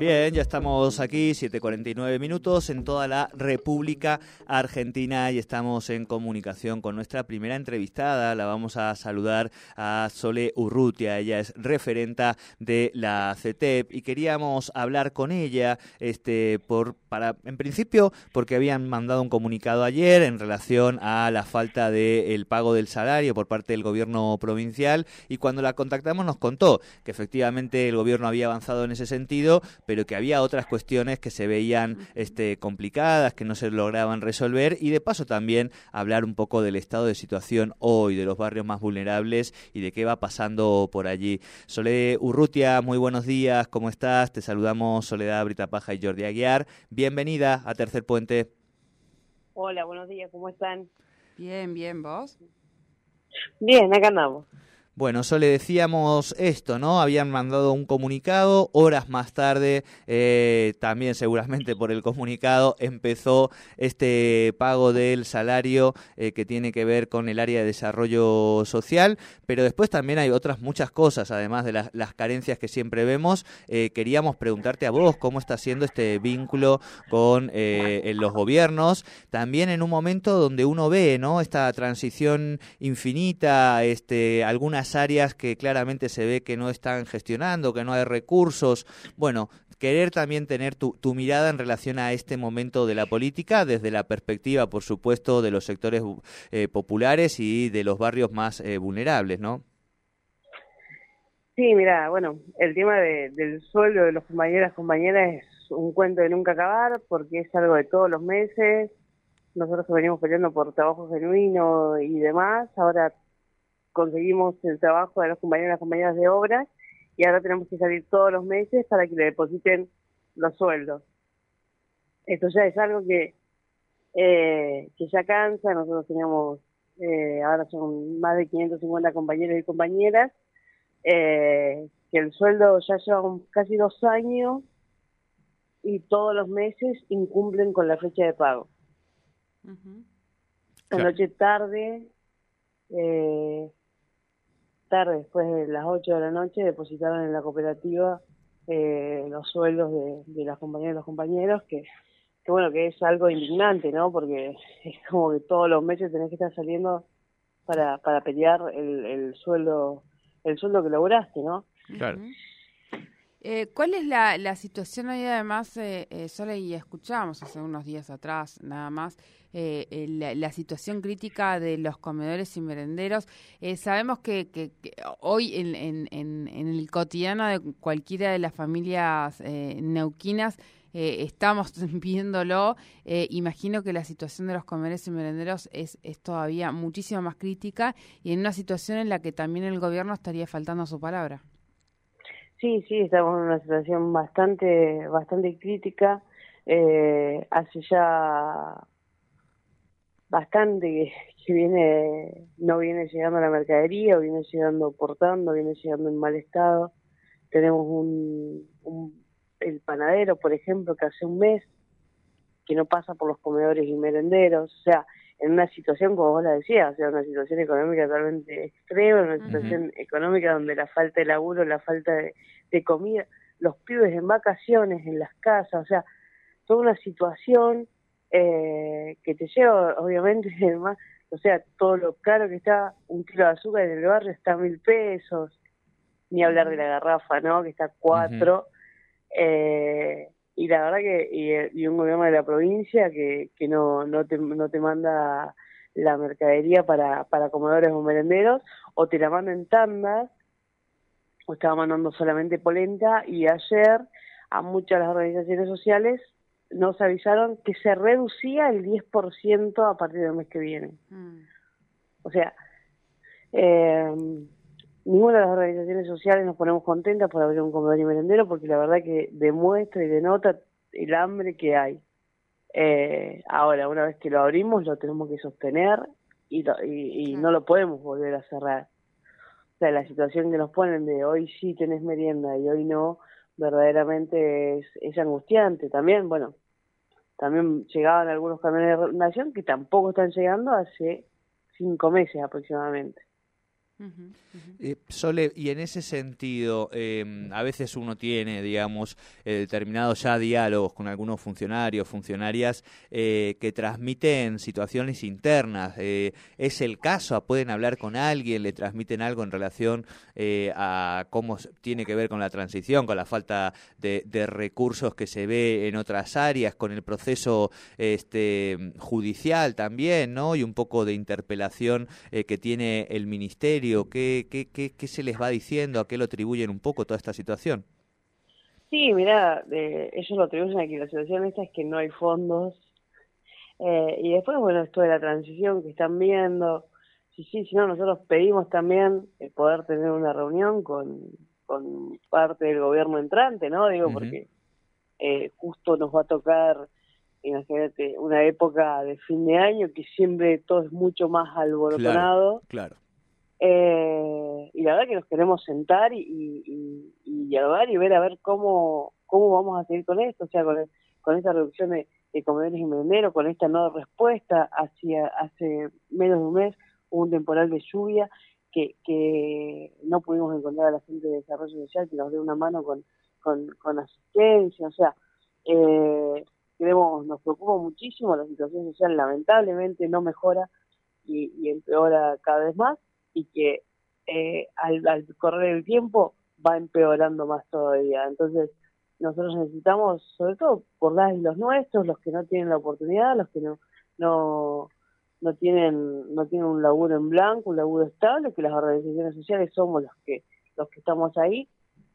Bien, ya estamos aquí, 7.49 minutos, en toda la República Argentina y estamos en comunicación con nuestra primera entrevistada. La vamos a saludar a Sole Urrutia. Ella es referenta de la CETEP y queríamos hablar con ella, este, por, para, en principio, porque habían mandado un comunicado ayer en relación a la falta del pago del salario por parte del gobierno provincial y cuando la contactamos nos contó que efectivamente el gobierno había avanzado en ese sentido, pero que había otras cuestiones que se veían este, complicadas, que no se lograban resolver y de paso también hablar un poco del estado de situación hoy, de los barrios más vulnerables y de qué va pasando por allí. Soledad Urrutia, muy buenos días, ¿cómo estás? Te saludamos Soledad Britapaja y Jordi Aguiar. Bienvenida a Tercer Puente. Hola, buenos días, ¿cómo están? Bien, bien, ¿vos? Bien, acá andamos. Bueno, solo le decíamos esto, ¿no? Habían mandado un comunicado, horas más tarde, eh, también seguramente por el comunicado, empezó este pago del salario eh, que tiene que ver con el área de desarrollo social, pero después también hay otras muchas cosas, además de las, las carencias que siempre vemos. Eh, queríamos preguntarte a vos cómo está siendo este vínculo con los gobiernos, también en un momento donde uno ve, ¿no? Esta transición infinita, este, algunas áreas que claramente se ve que no están gestionando, que no hay recursos. Bueno, querer también tener tu, mirada en relación a este momento de la política desde la perspectiva, por supuesto, de los sectores eh, populares y de los barrios más eh, vulnerables, ¿no? Sí, mira, bueno, el tema del sueldo de los compañeras compañeras es un cuento de nunca acabar porque es algo de todos los meses. Nosotros venimos peleando por trabajo genuino y demás. Ahora conseguimos el trabajo de los compañeros y las compañeras de obras y ahora tenemos que salir todos los meses para que le depositen los sueldos. Esto ya es algo que, eh, que ya cansa, nosotros tenemos, eh, ahora son más de 550 compañeros y compañeras, eh, que el sueldo ya lleva casi dos años y todos los meses incumplen con la fecha de pago. Anoche tarde, eh, tarde, después de las 8 de la noche, depositaron en la cooperativa eh, los sueldos de, las compañeras y los compañeros, que, que bueno, que es algo indignante, ¿no? Porque es como que todos los meses tenés que estar saliendo para, para pelear el, el sueldo el sueldo que lograste, ¿no? Claro. Eh, ¿Cuál es la, situación ahí además, eh, eh, Sole, y escuchábamos hace unos días atrás nada más, eh, la, situación crítica de los comedores y merenderos? sabemos que, hoy en, en, en, el cotidiano de cualquiera de las familias neuquinas estamos viéndolo. imagino que la situación de los comedores y merenderos es, es todavía muchísimo más crítica y en una situación en la que también el gobierno estaría faltando a su palabra. Sí, sí, estamos en una situación bastante, bastante crítica. Eh, hace ya bastante que, viene, no viene llegando la mercadería, viene llegando portando, viene llegando en mal estado. Tenemos un, un, el panadero, por ejemplo, que hace un mes que no pasa por los comedores y merenderos. O sea, en una situación, como vos la decías, o sea, una situación económica totalmente extrema, una situación económica donde la falta de laburo, la falta de, comida, los pibes en vacaciones, en las casas, o sea, toda una situación eh, que te lleva, obviamente, más, o sea, todo lo caro que está, un kilo de azúcar en el barrio está a mil pesos, ni hablar de la garrafa, ¿no? Que está a cuatro. eh, y la verdad que y, un gobierno de la provincia que, que no, no, te, no te manda la mercadería para, para comedores o merenderos o te la manda en tandas o estaba mandando solamente polenta y ayer a muchas de las organizaciones sociales nos avisaron que se reducía el 10% a partir del mes que viene. Mm. O sea, eh, ninguna de las organizaciones sociales nos ponemos contentas por abrir un comedor y merendero porque la verdad que demuestra y denota el hambre que hay. Eh, ahora, una vez que lo abrimos, lo tenemos que sostener y, y, no lo podemos volver a cerrar. O sea, la situación que nos ponen de hoy sí tenés merienda y hoy no, verdaderamente es, es angustiante. También, bueno, también llegaban algunos camiones de nación que tampoco están llegando hace cinco meses aproximadamente. Eh, Sole, y en ese sentido, em, a veces uno tiene, digamos, eh, determinados ya diálogos con algunos funcionarios, funcionarias eh, que transmiten situaciones internas. ¿Es el caso? ¿Pueden hablar con alguien? ¿Le transmiten algo en relación a cómo tiene que ver con la transición, con la falta de, recursos que se ve en otras áreas, con el proceso este, judicial también, ¿no? Y un poco de interpelación que tiene el ministerio ¿Qué, qué, qué, se les va diciendo? ¿A qué lo atribuyen un poco toda esta situación? Sí, mira, ellos lo atribuyen a que la situación esta es que no hay fondos. Eh, y después, bueno, esto de la transición que están viendo. Sí, sí, si no, nosotros pedimos también el poder tener una reunión con, con parte del gobierno entrante, ¿no? Digo, porque eh, justo nos va a tocar, imagínate, una época de fin de año que siempre todo es mucho más alborotonado. claro. Eh, y la verdad que nos queremos sentar y, y, y, y ver a ver cómo, cómo vamos a seguir con esto, o sea, con, con esta reducción de, comedores y merenderos, con esta nueva respuesta hacia hace menos de un mes hubo un temporal de lluvia que, que no pudimos encontrar a la gente de desarrollo social que nos dé una mano con, con, asistencia, o sea, eh, queremos, nos preocupa muchísimo, la situación social lamentablemente no mejora y empeora cada vez más y que eh, al, correr el tiempo va empeorando más todavía. Entonces, nosotros necesitamos, sobre todo por las los nuestros, los que no tienen la oportunidad, los que no, no, no tienen, no tienen un laburo en blanco, un laburo estable, que las organizaciones sociales somos los que, los que estamos ahí,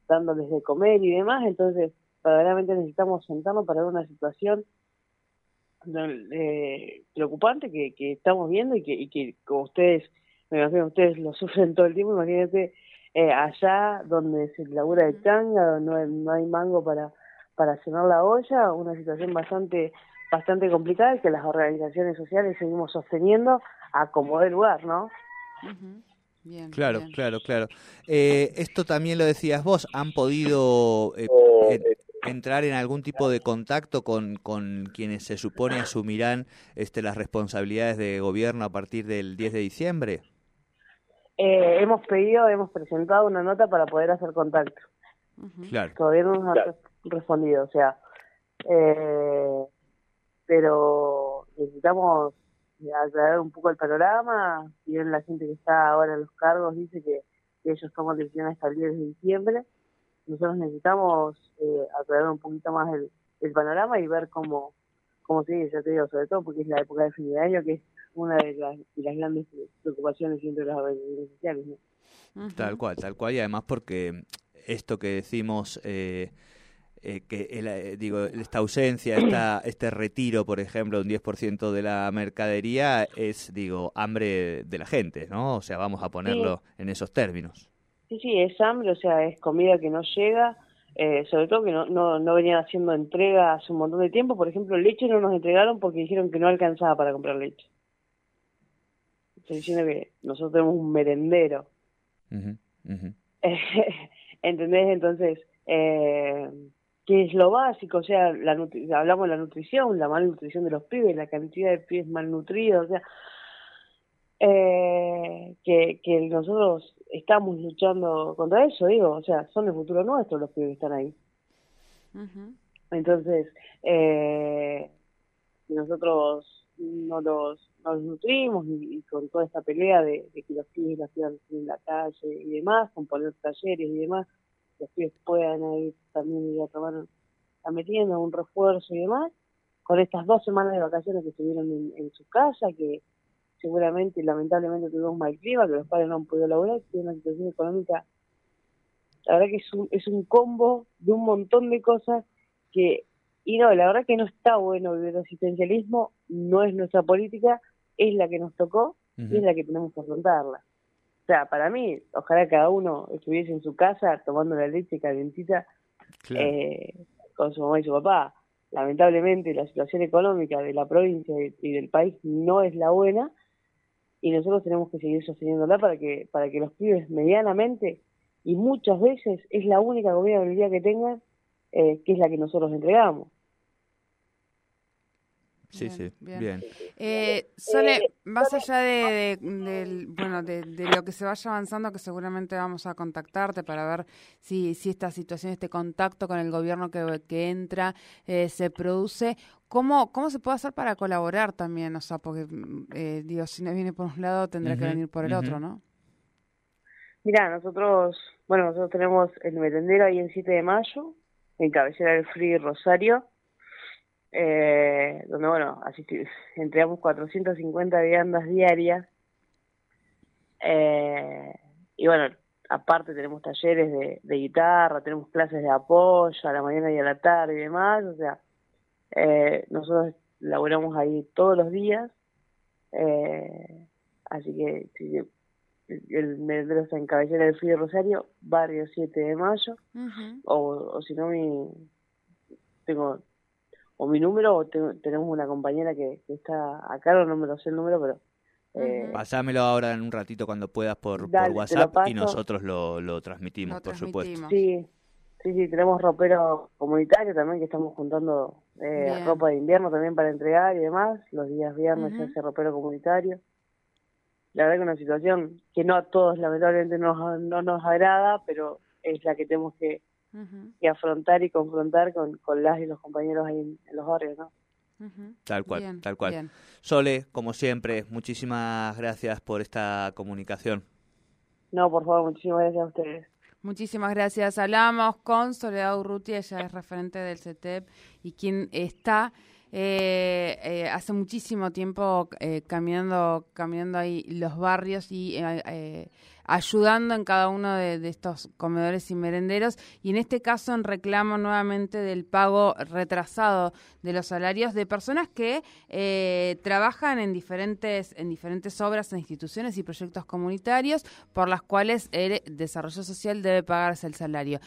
dándoles de comer y demás, entonces verdaderamente necesitamos sentarnos para ver una situación eh, preocupante que, que estamos viendo y que, y que como ustedes me imagino ustedes lo sufren todo el tiempo, imagínate eh, allá donde se labura de tanga, donde no hay, no hay mango para, para llenar la olla, una situación bastante bastante complicada que las organizaciones sociales seguimos sosteniendo a como de lugar, ¿no? Bien, claro, claro, claro. Eh, esto también lo decías vos, ¿han podido eh, entrar en algún tipo de contacto con, con quienes se supone asumirán este, las responsabilidades de gobierno a partir del 10 de diciembre? Eh, hemos pedido, hemos presentado una nota para poder hacer contacto. Claro. Todavía no nos han respondido, o sea, eh, pero necesitamos aclarar un poco el panorama. Si bien la gente que está ahora en los cargos dice que, ellos toman decisiones hasta el 10 de diciembre, nosotros necesitamos eh, aclarar un poquito más el, el panorama y ver cómo, cómo sigue, ya te digo, sobre todo porque es la época de fin de año, que es una de las, grandes preocupaciones siempre de las organizaciones sociales. Tal cual, tal cual, y además porque esto que decimos... Eh, eh, que eh, digo esta ausencia, esta, este retiro, por ejemplo, un 10% de la mercadería es, digo, hambre de la gente, ¿no? O sea, vamos a ponerlo en esos términos. Sí, sí, es hambre, o sea, es comida que no llega, eh, sobre todo que no, no, no venían haciendo entrega hace un montón de tiempo. Por ejemplo, leche no nos entregaron porque dijeron que no alcanzaba para comprar leche. Estoy diciendo que nosotros tenemos un merendero. ¿Entendés? Entonces, eh, ¿qué es lo básico? O sea, la hablamos de la nutrición, la malnutrición de los pibes, la cantidad de pibes malnutridos, o sea, eh, que, que nosotros estamos luchando contra eso, digo, o sea, son el futuro nuestro los pibes que están ahí. Entonces, eh, nosotros no los, nos nutrimos y, con toda esta pelea de, que los pibes la ciudad en la calle y demás, con poner talleres y demás, los pibes puedan ir también ir a tomar la merienda, un refuerzo y demás, con estas dos semanas de vacaciones que estuvieron en, su casa, que seguramente lamentablemente tuvimos un mal clima, que los padres no han podido laburar, que una situación económica, la verdad que es un, es un combo de un montón de cosas que y no, la verdad que no está bueno vivir asistencialismo, no es nuestra política, es la que nos tocó y es la que tenemos que afrontarla. O sea, para mí, ojalá cada uno estuviese en su casa tomando la leche calientita eh, con su mamá y su papá. Lamentablemente, la situación económica de la provincia y del país no es la buena y nosotros tenemos que seguir sosteniéndola para que para que los pibes medianamente y muchas veces es la única comida del día que tengan eh, que es la que nosotros entregamos. Sí, sí, bien. Eh, Sole, más allá de, bueno, de, lo que se vaya avanzando, que seguramente vamos a contactarte para ver si, si esta situación, este contacto con el gobierno que, que entra, eh, se produce, ¿cómo, ¿cómo se puede hacer para colaborar también? O sea, porque, eh, digo, si no viene por un lado, tendrá que venir por el otro, ¿no? Mira, nosotros, bueno, nosotros tenemos el merendero ahí en 7 de mayo, en cabecera del Free Rosario, eh, donde, bueno, entregamos 450 viandas diarias. Eh, y bueno, aparte tenemos talleres de, de, guitarra, tenemos clases de apoyo a la mañana y a la tarde y demás. O sea, eh, nosotros laboramos ahí todos los días. Eh, así que si el merendero está en Cabellera del Frío Rosario, barrio 7 de mayo, o, o si no, mi, tengo o mi número o tenemos una compañera que, está acá, no me lo sé el número, pero... Eh, Pasámelo ahora en un ratito cuando puedas por, por WhatsApp y nosotros lo, lo transmitimos, por supuesto. Sí, sí, sí, tenemos ropero comunitario también que estamos juntando eh, ropa de invierno también para entregar y demás. Los días viernes se hace ropero comunitario. La verdad que una situación que no a todos lamentablemente nos, no nos agrada, pero es la que tenemos que, afrontar y confrontar con, con, las y los compañeros ahí en, los barrios, ¿no? Tal cual, tal cual. Sole, como siempre, muchísimas gracias por esta comunicación. No, por favor, muchísimas gracias a ustedes. Muchísimas gracias. Hablamos con Soledad Urruti, ella es referente del CETEP y quien está eh, eh, hace muchísimo tiempo eh, caminando, caminando ahí los barrios y ayudando en cada uno de, estos comedores y merenderos. Y en este caso en reclamo nuevamente del pago retrasado de los salarios de personas que trabajan en diferentes en diferentes obras en instituciones y proyectos comunitarios por las cuales el desarrollo social debe pagarse el salario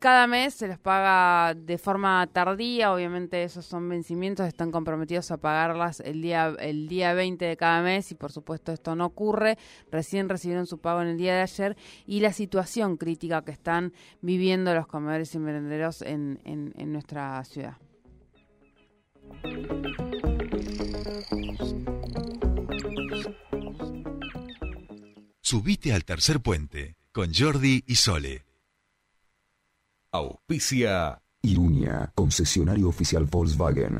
cada mes se les paga de forma tardía, obviamente esos son vencimientos, están comprometidos a pagarlas el día el día 20 de cada mes y por supuesto esto no ocurre, recién recibieron su pago en el día de ayer y la situación crítica que están viviendo los comedores y merenderos en, en, en nuestra ciudad. Subite al tercer puente con Jordi y Sole. Auspicia Irunia, concesionario oficial Volkswagen.